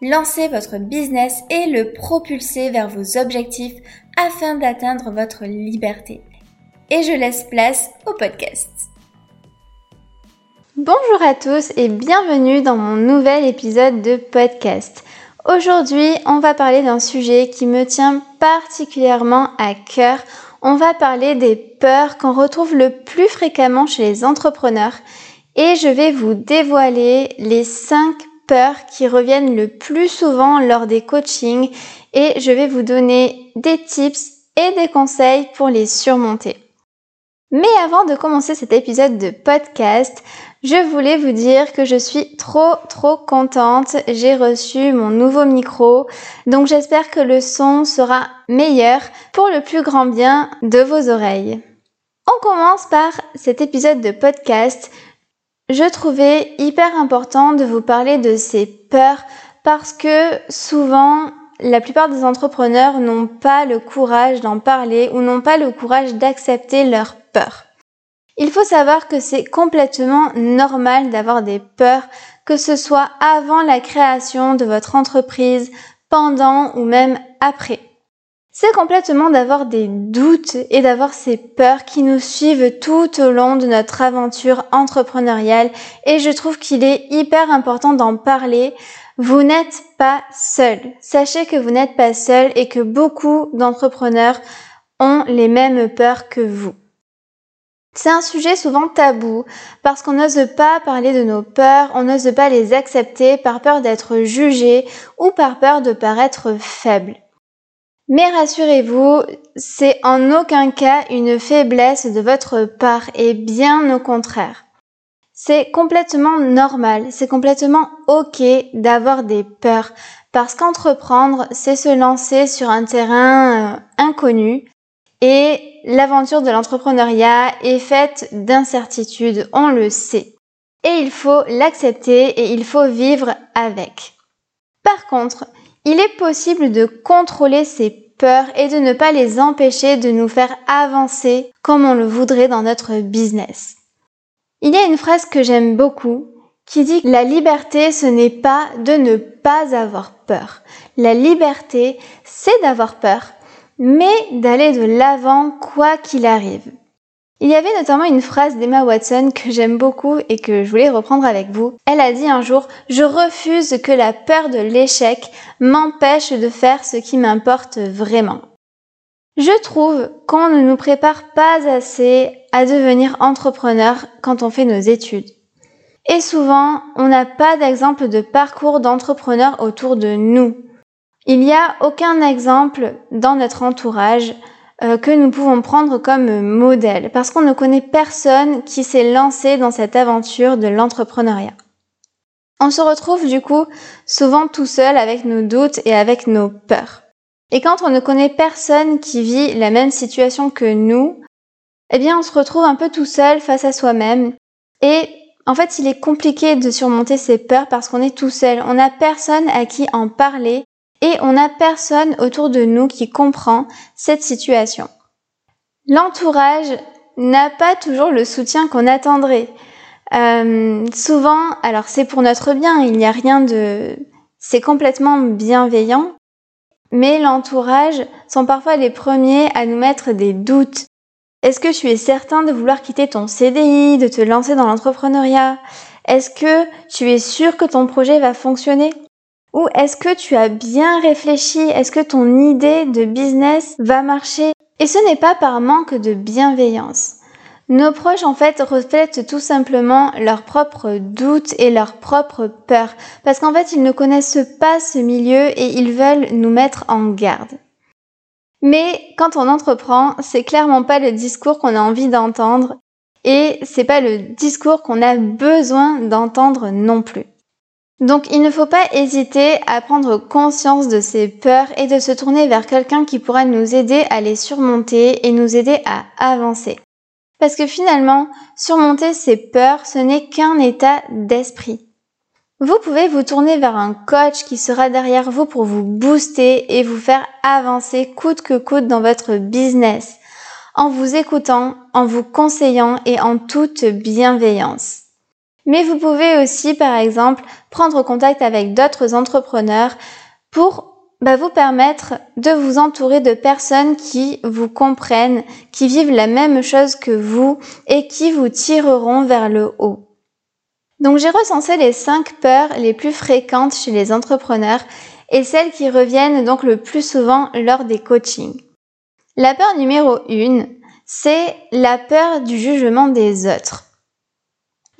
Lancez votre business et le propulser vers vos objectifs afin d'atteindre votre liberté. Et je laisse place au podcast. Bonjour à tous et bienvenue dans mon nouvel épisode de podcast. Aujourd'hui, on va parler d'un sujet qui me tient particulièrement à cœur. On va parler des peurs qu'on retrouve le plus fréquemment chez les entrepreneurs et je vais vous dévoiler les 5 peurs qui reviennent le plus souvent lors des coachings et je vais vous donner des tips et des conseils pour les surmonter. Mais avant de commencer cet épisode de podcast, je voulais vous dire que je suis trop trop contente. J'ai reçu mon nouveau micro, donc j'espère que le son sera meilleur pour le plus grand bien de vos oreilles. On commence par cet épisode de podcast je trouvais hyper important de vous parler de ces peurs parce que souvent la plupart des entrepreneurs n'ont pas le courage d'en parler ou n'ont pas le courage d'accepter leurs peurs. Il faut savoir que c'est complètement normal d'avoir des peurs, que ce soit avant la création de votre entreprise, pendant ou même après c'est complètement d'avoir des doutes et d'avoir ces peurs qui nous suivent tout au long de notre aventure entrepreneuriale et je trouve qu'il est hyper important d'en parler. Vous n'êtes pas seul. Sachez que vous n'êtes pas seul et que beaucoup d'entrepreneurs ont les mêmes peurs que vous. C'est un sujet souvent tabou parce qu'on n'ose pas parler de nos peurs, on n'ose pas les accepter par peur d'être jugé ou par peur de paraître faible. Mais rassurez-vous, c'est en aucun cas une faiblesse de votre part et bien au contraire. C'est complètement normal, c'est complètement ok d'avoir des peurs parce qu'entreprendre, c'est se lancer sur un terrain euh, inconnu et l'aventure de l'entrepreneuriat est faite d'incertitudes, on le sait. Et il faut l'accepter et il faut vivre avec. Par contre, il est possible de contrôler ces peurs et de ne pas les empêcher de nous faire avancer comme on le voudrait dans notre business. Il y a une phrase que j'aime beaucoup qui dit la liberté, ce n'est pas de ne pas avoir peur. La liberté, c'est d'avoir peur, mais d'aller de l'avant quoi qu'il arrive. Il y avait notamment une phrase d'Emma Watson que j'aime beaucoup et que je voulais reprendre avec vous. Elle a dit un jour Je refuse que la peur de l'échec m'empêche de faire ce qui m'importe vraiment. Je trouve qu'on ne nous prépare pas assez à devenir entrepreneur quand on fait nos études. Et souvent, on n'a pas d'exemple de parcours d'entrepreneur autour de nous. Il n'y a aucun exemple dans notre entourage que nous pouvons prendre comme modèle, parce qu'on ne connaît personne qui s'est lancé dans cette aventure de l'entrepreneuriat. On se retrouve du coup souvent tout seul avec nos doutes et avec nos peurs. Et quand on ne connaît personne qui vit la même situation que nous, eh bien on se retrouve un peu tout seul face à soi-même. Et en fait, il est compliqué de surmonter ses peurs parce qu'on est tout seul. On n'a personne à qui en parler et on n'a personne autour de nous qui comprend cette situation. L'entourage n'a pas toujours le soutien qu'on attendrait. Euh, souvent, alors c'est pour notre bien, il n'y a rien de... C'est complètement bienveillant, mais l'entourage sont parfois les premiers à nous mettre des doutes. Est-ce que tu es certain de vouloir quitter ton CDI, de te lancer dans l'entrepreneuriat? Est-ce que tu es sûr que ton projet va fonctionner? Ou est-ce que tu as bien réfléchi? Est-ce que ton idée de business va marcher? Et ce n'est pas par manque de bienveillance. Nos proches en fait reflètent tout simplement leurs propres doutes et leurs propres peurs parce qu'en fait ils ne connaissent pas ce milieu et ils veulent nous mettre en garde. Mais quand on entreprend, c'est clairement pas le discours qu'on a envie d'entendre et c'est pas le discours qu'on a besoin d'entendre non plus. Donc il ne faut pas hésiter à prendre conscience de ces peurs et de se tourner vers quelqu'un qui pourra nous aider à les surmonter et nous aider à avancer. Parce que finalement, surmonter ces peurs, ce n'est qu'un état d'esprit. Vous pouvez vous tourner vers un coach qui sera derrière vous pour vous booster et vous faire avancer coûte que coûte dans votre business, en vous écoutant, en vous conseillant et en toute bienveillance. Mais vous pouvez aussi, par exemple, prendre contact avec d'autres entrepreneurs pour bah, vous permettre de vous entourer de personnes qui vous comprennent, qui vivent la même chose que vous et qui vous tireront vers le haut. Donc j'ai recensé les cinq peurs les plus fréquentes chez les entrepreneurs et celles qui reviennent donc le plus souvent lors des coachings. La peur numéro une, c'est la peur du jugement des autres.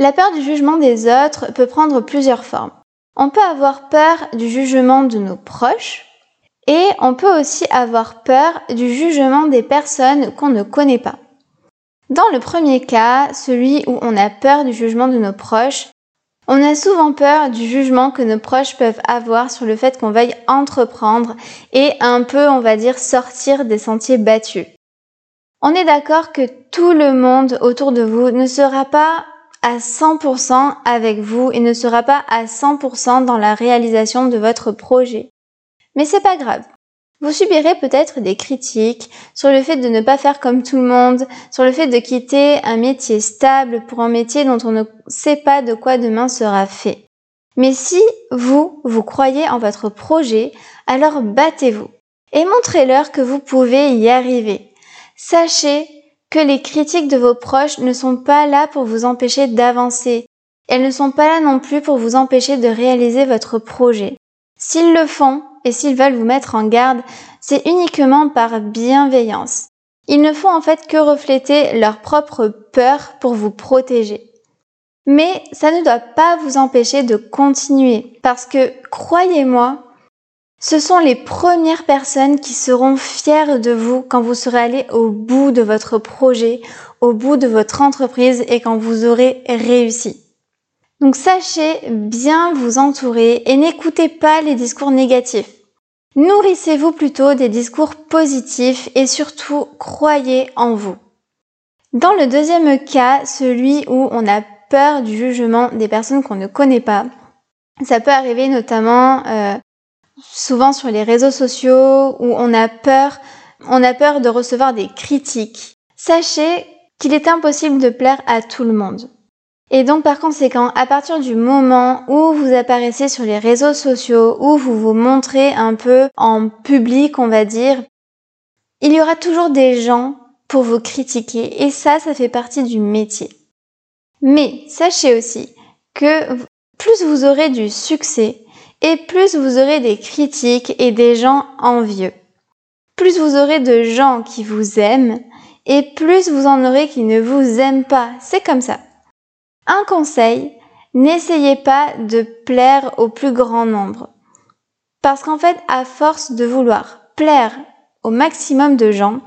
La peur du jugement des autres peut prendre plusieurs formes. On peut avoir peur du jugement de nos proches et on peut aussi avoir peur du jugement des personnes qu'on ne connaît pas. Dans le premier cas, celui où on a peur du jugement de nos proches, on a souvent peur du jugement que nos proches peuvent avoir sur le fait qu'on veuille entreprendre et un peu, on va dire, sortir des sentiers battus. On est d'accord que tout le monde autour de vous ne sera pas à 100% avec vous et ne sera pas à 100% dans la réalisation de votre projet. Mais c'est pas grave. Vous subirez peut-être des critiques sur le fait de ne pas faire comme tout le monde, sur le fait de quitter un métier stable pour un métier dont on ne sait pas de quoi demain sera fait. Mais si vous, vous croyez en votre projet, alors battez-vous et montrez-leur que vous pouvez y arriver. Sachez que les critiques de vos proches ne sont pas là pour vous empêcher d'avancer. Elles ne sont pas là non plus pour vous empêcher de réaliser votre projet. S'ils le font et s'ils veulent vous mettre en garde, c'est uniquement par bienveillance. Ils ne font en fait que refléter leur propre peur pour vous protéger. Mais ça ne doit pas vous empêcher de continuer parce que, croyez-moi, ce sont les premières personnes qui seront fières de vous quand vous serez allé au bout de votre projet, au bout de votre entreprise et quand vous aurez réussi. Donc sachez bien vous entourer et n'écoutez pas les discours négatifs. Nourrissez-vous plutôt des discours positifs et surtout croyez en vous. Dans le deuxième cas, celui où on a peur du jugement des personnes qu'on ne connaît pas, ça peut arriver notamment euh, souvent sur les réseaux sociaux où on a peur, on a peur de recevoir des critiques. Sachez qu'il est impossible de plaire à tout le monde. Et donc par conséquent, à partir du moment où vous apparaissez sur les réseaux sociaux, où vous vous montrez un peu en public, on va dire, il y aura toujours des gens pour vous critiquer et ça, ça fait partie du métier. Mais sachez aussi que plus vous aurez du succès, et plus vous aurez des critiques et des gens envieux. Plus vous aurez de gens qui vous aiment et plus vous en aurez qui ne vous aiment pas. C'est comme ça. Un conseil, n'essayez pas de plaire au plus grand nombre. Parce qu'en fait, à force de vouloir plaire au maximum de gens,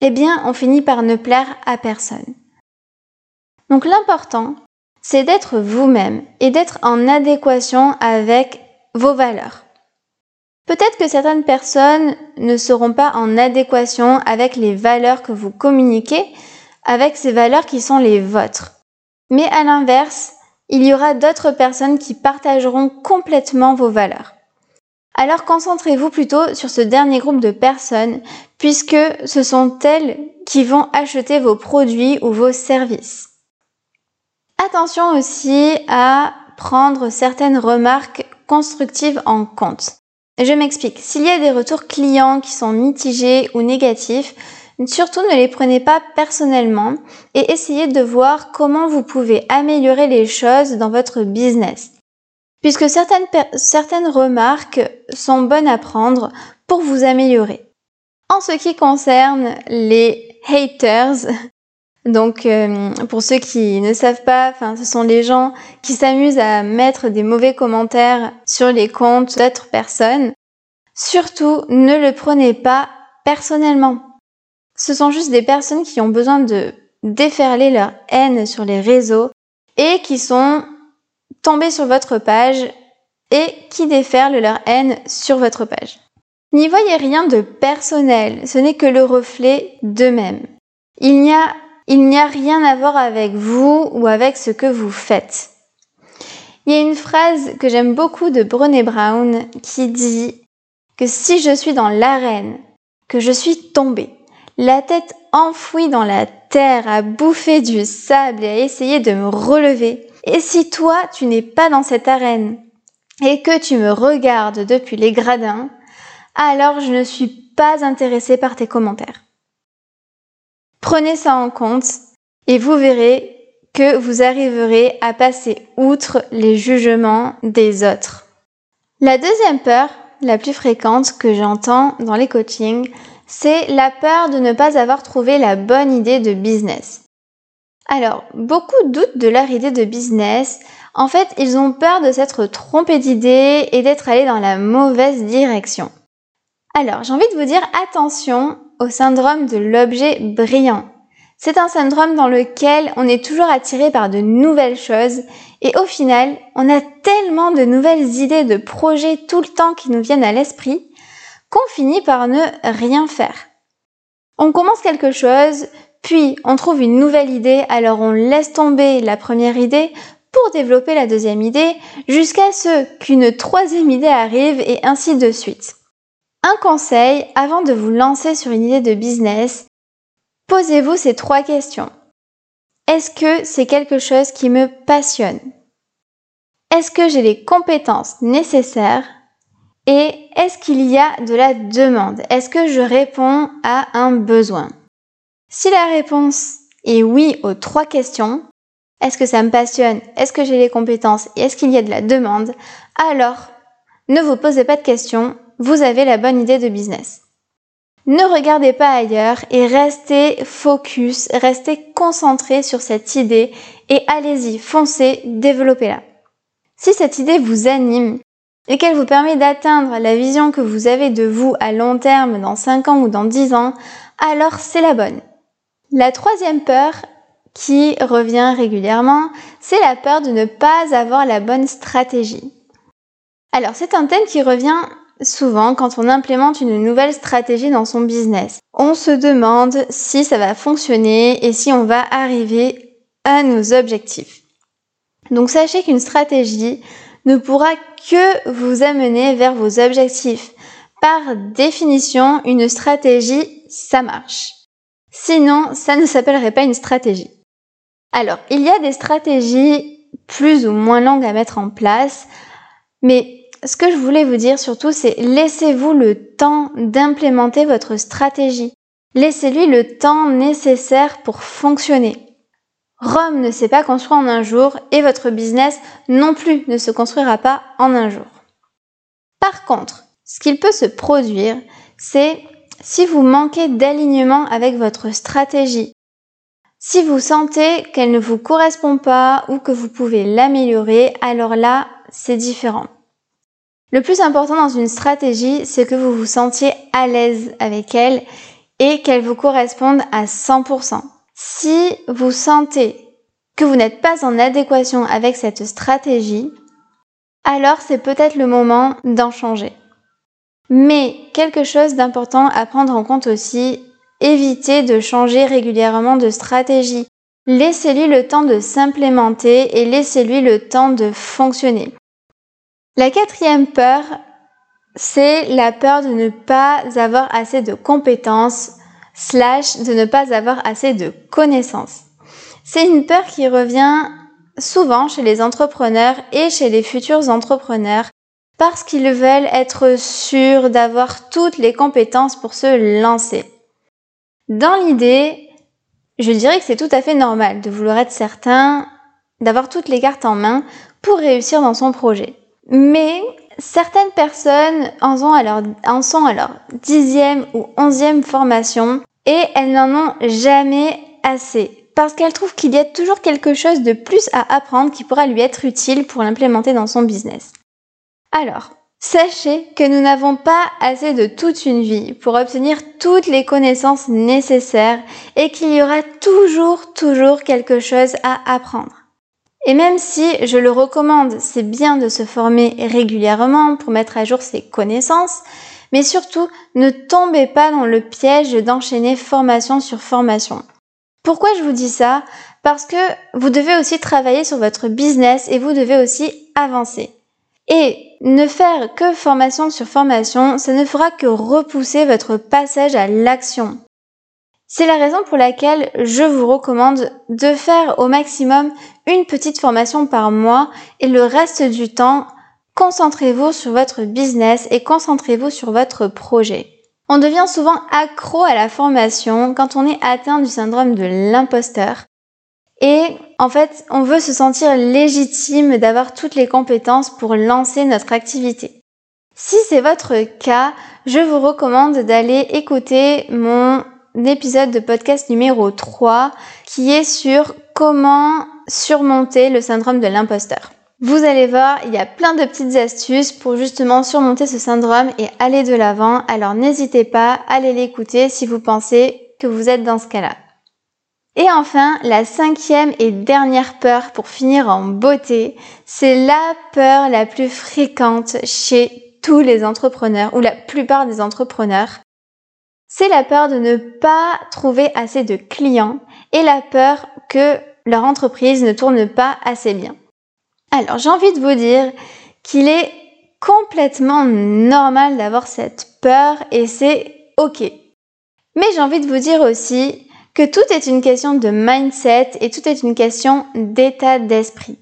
eh bien, on finit par ne plaire à personne. Donc l'important, c'est d'être vous-même et d'être en adéquation avec vos valeurs. Peut-être que certaines personnes ne seront pas en adéquation avec les valeurs que vous communiquez, avec ces valeurs qui sont les vôtres. Mais à l'inverse, il y aura d'autres personnes qui partageront complètement vos valeurs. Alors concentrez-vous plutôt sur ce dernier groupe de personnes, puisque ce sont elles qui vont acheter vos produits ou vos services. Attention aussi à prendre certaines remarques constructives en compte. Je m'explique. S'il y a des retours clients qui sont mitigés ou négatifs, surtout ne les prenez pas personnellement et essayez de voir comment vous pouvez améliorer les choses dans votre business. Puisque certaines, certaines remarques sont bonnes à prendre pour vous améliorer. En ce qui concerne les haters, donc, euh, pour ceux qui ne savent pas, ce sont les gens qui s'amusent à mettre des mauvais commentaires sur les comptes d'autres personnes. Surtout, ne le prenez pas personnellement. Ce sont juste des personnes qui ont besoin de déferler leur haine sur les réseaux et qui sont tomber sur votre page et qui déferlent leur haine sur votre page. N'y voyez rien de personnel, ce n'est que le reflet d'eux-mêmes. Il n'y a, il n'y a rien à voir avec vous ou avec ce que vous faites. Il y a une phrase que j'aime beaucoup de Brené Brown qui dit que si je suis dans l'arène, que je suis tombée, la tête enfouie dans la terre à bouffer du sable et à essayer de me relever, et si toi tu n'es pas dans cette arène et que tu me regardes depuis les gradins, alors je ne suis pas intéressée par tes commentaires. Prenez ça en compte et vous verrez que vous arriverez à passer outre les jugements des autres. La deuxième peur, la plus fréquente que j'entends dans les coachings, c'est la peur de ne pas avoir trouvé la bonne idée de business. Alors, beaucoup doutent de leur idée de business. En fait, ils ont peur de s'être trompés d'idée et d'être allés dans la mauvaise direction. Alors, j'ai envie de vous dire attention au syndrome de l'objet brillant. C'est un syndrome dans lequel on est toujours attiré par de nouvelles choses et au final, on a tellement de nouvelles idées de projets tout le temps qui nous viennent à l'esprit qu'on finit par ne rien faire. On commence quelque chose, puis on trouve une nouvelle idée, alors on laisse tomber la première idée pour développer la deuxième idée, jusqu'à ce qu'une troisième idée arrive et ainsi de suite. Un conseil, avant de vous lancer sur une idée de business, posez-vous ces trois questions. Est-ce que c'est quelque chose qui me passionne? Est-ce que j'ai les compétences nécessaires? Et est-ce qu'il y a de la demande? Est-ce que je réponds à un besoin? Si la réponse est oui aux trois questions, est-ce que ça me passionne? Est-ce que j'ai les compétences? Et est-ce qu'il y a de la demande? Alors, ne vous posez pas de questions, vous avez la bonne idée de business. Ne regardez pas ailleurs et restez focus, restez concentré sur cette idée et allez-y, foncez, développez-la. Si cette idée vous anime, et qu'elle vous permet d'atteindre la vision que vous avez de vous à long terme dans 5 ans ou dans 10 ans, alors c'est la bonne. La troisième peur qui revient régulièrement, c'est la peur de ne pas avoir la bonne stratégie. Alors c'est un thème qui revient souvent quand on implémente une nouvelle stratégie dans son business. On se demande si ça va fonctionner et si on va arriver à nos objectifs. Donc sachez qu'une stratégie ne pourra que vous amener vers vos objectifs. Par définition, une stratégie, ça marche. Sinon, ça ne s'appellerait pas une stratégie. Alors, il y a des stratégies plus ou moins longues à mettre en place, mais ce que je voulais vous dire surtout, c'est laissez-vous le temps d'implémenter votre stratégie. Laissez-lui le temps nécessaire pour fonctionner. Rome ne s'est pas construit en un jour et votre business non plus ne se construira pas en un jour. Par contre, ce qu'il peut se produire, c'est si vous manquez d'alignement avec votre stratégie, si vous sentez qu'elle ne vous correspond pas ou que vous pouvez l'améliorer, alors là, c'est différent. Le plus important dans une stratégie, c'est que vous vous sentiez à l'aise avec elle et qu'elle vous corresponde à 100%. Si vous sentez que vous n'êtes pas en adéquation avec cette stratégie, alors c'est peut-être le moment d'en changer. Mais quelque chose d'important à prendre en compte aussi, évitez de changer régulièrement de stratégie. Laissez-lui le temps de s'implémenter et laissez-lui le temps de fonctionner. La quatrième peur, c'est la peur de ne pas avoir assez de compétences slash de ne pas avoir assez de connaissances. C'est une peur qui revient souvent chez les entrepreneurs et chez les futurs entrepreneurs parce qu'ils veulent être sûrs d'avoir toutes les compétences pour se lancer. Dans l'idée, je dirais que c'est tout à fait normal de vouloir être certain d'avoir toutes les cartes en main pour réussir dans son projet. Mais certaines personnes en, en sont à leur dixième ou onzième formation et elles n'en ont jamais assez parce qu'elles trouvent qu'il y a toujours quelque chose de plus à apprendre qui pourra lui être utile pour l'implémenter dans son business. Alors, sachez que nous n'avons pas assez de toute une vie pour obtenir toutes les connaissances nécessaires et qu'il y aura toujours, toujours quelque chose à apprendre. Et même si je le recommande, c'est bien de se former régulièrement pour mettre à jour ses connaissances, mais surtout ne tombez pas dans le piège d'enchaîner formation sur formation. Pourquoi je vous dis ça? Parce que vous devez aussi travailler sur votre business et vous devez aussi avancer. Et ne faire que formation sur formation, ça ne fera que repousser votre passage à l'action. C'est la raison pour laquelle je vous recommande de faire au maximum une petite formation par mois et le reste du temps, concentrez-vous sur votre business et concentrez-vous sur votre projet. On devient souvent accro à la formation quand on est atteint du syndrome de l'imposteur. Et en fait, on veut se sentir légitime d'avoir toutes les compétences pour lancer notre activité. Si c'est votre cas, je vous recommande d'aller écouter mon épisode de podcast numéro 3 qui est sur comment surmonter le syndrome de l'imposteur. Vous allez voir, il y a plein de petites astuces pour justement surmonter ce syndrome et aller de l'avant. Alors n'hésitez pas à aller l'écouter si vous pensez que vous êtes dans ce cas-là. Et enfin, la cinquième et dernière peur pour finir en beauté, c'est la peur la plus fréquente chez tous les entrepreneurs ou la plupart des entrepreneurs. C'est la peur de ne pas trouver assez de clients et la peur que leur entreprise ne tourne pas assez bien. Alors j'ai envie de vous dire qu'il est complètement normal d'avoir cette peur et c'est ok. Mais j'ai envie de vous dire aussi que tout est une question de mindset et tout est une question d'état d'esprit.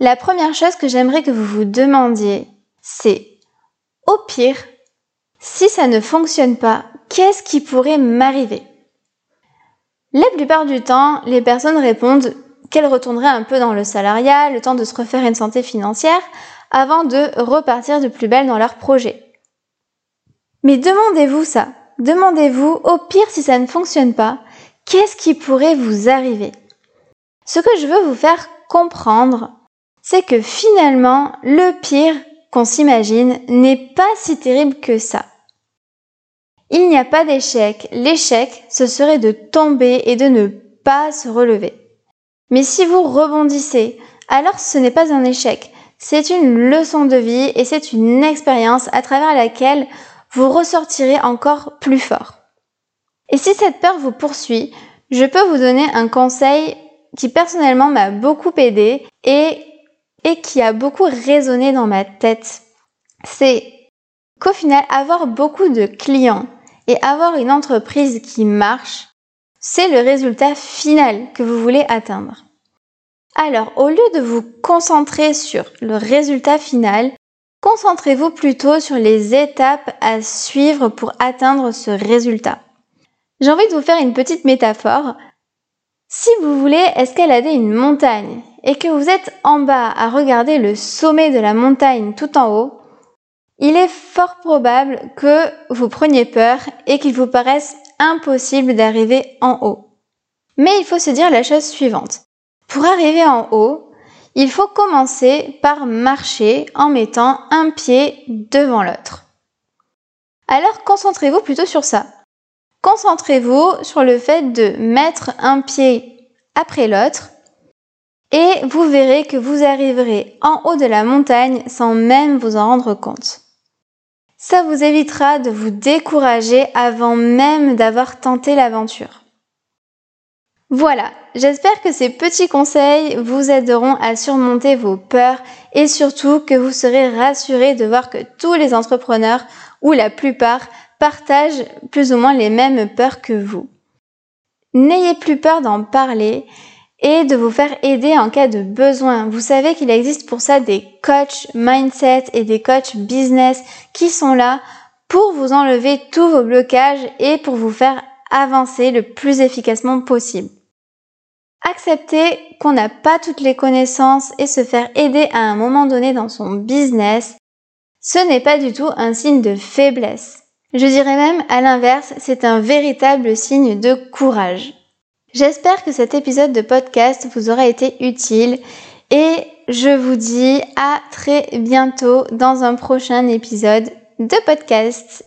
La première chose que j'aimerais que vous vous demandiez, c'est au pire, si ça ne fonctionne pas, qu'est-ce qui pourrait m'arriver? La plupart du temps, les personnes répondent qu'elle retournerait un peu dans le salariat, le temps de se refaire une santé financière, avant de repartir de plus belle dans leur projet. Mais demandez-vous ça. Demandez-vous, au pire si ça ne fonctionne pas, qu'est-ce qui pourrait vous arriver? Ce que je veux vous faire comprendre, c'est que finalement, le pire qu'on s'imagine n'est pas si terrible que ça. Il n'y a pas d'échec. L'échec, ce serait de tomber et de ne pas se relever. Mais si vous rebondissez, alors ce n'est pas un échec, c'est une leçon de vie et c'est une expérience à travers laquelle vous ressortirez encore plus fort. Et si cette peur vous poursuit, je peux vous donner un conseil qui personnellement m'a beaucoup aidé et, qui a beaucoup résonné dans ma tête. C'est qu'au final, avoir beaucoup de clients et avoir une entreprise qui marche, c'est le résultat final que vous voulez atteindre. Alors, au lieu de vous concentrer sur le résultat final, concentrez-vous plutôt sur les étapes à suivre pour atteindre ce résultat. J'ai envie de vous faire une petite métaphore. Si vous voulez escalader une montagne et que vous êtes en bas à regarder le sommet de la montagne tout en haut, il est fort probable que vous preniez peur et qu'il vous paraisse impossible d'arriver en haut. Mais il faut se dire la chose suivante. Pour arriver en haut, il faut commencer par marcher en mettant un pied devant l'autre. Alors concentrez-vous plutôt sur ça. Concentrez-vous sur le fait de mettre un pied après l'autre et vous verrez que vous arriverez en haut de la montagne sans même vous en rendre compte. Ça vous évitera de vous décourager avant même d'avoir tenté l'aventure. Voilà, j'espère que ces petits conseils vous aideront à surmonter vos peurs et surtout que vous serez rassurés de voir que tous les entrepreneurs, ou la plupart, partagent plus ou moins les mêmes peurs que vous. N'ayez plus peur d'en parler et de vous faire aider en cas de besoin. Vous savez qu'il existe pour ça des coachs mindset et des coachs business qui sont là pour vous enlever tous vos blocages et pour vous faire avancer le plus efficacement possible. Accepter qu'on n'a pas toutes les connaissances et se faire aider à un moment donné dans son business, ce n'est pas du tout un signe de faiblesse. Je dirais même à l'inverse, c'est un véritable signe de courage. J'espère que cet épisode de podcast vous aura été utile et je vous dis à très bientôt dans un prochain épisode de podcast.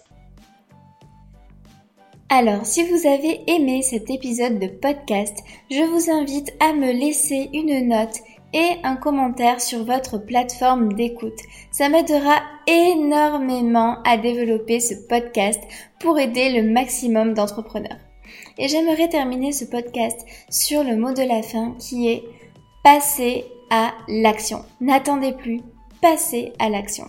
Alors, si vous avez aimé cet épisode de podcast, je vous invite à me laisser une note et un commentaire sur votre plateforme d'écoute. Ça m'aidera énormément à développer ce podcast pour aider le maximum d'entrepreneurs. Et j'aimerais terminer ce podcast sur le mot de la fin qui est passer à l'action. N'attendez plus, passez à l'action.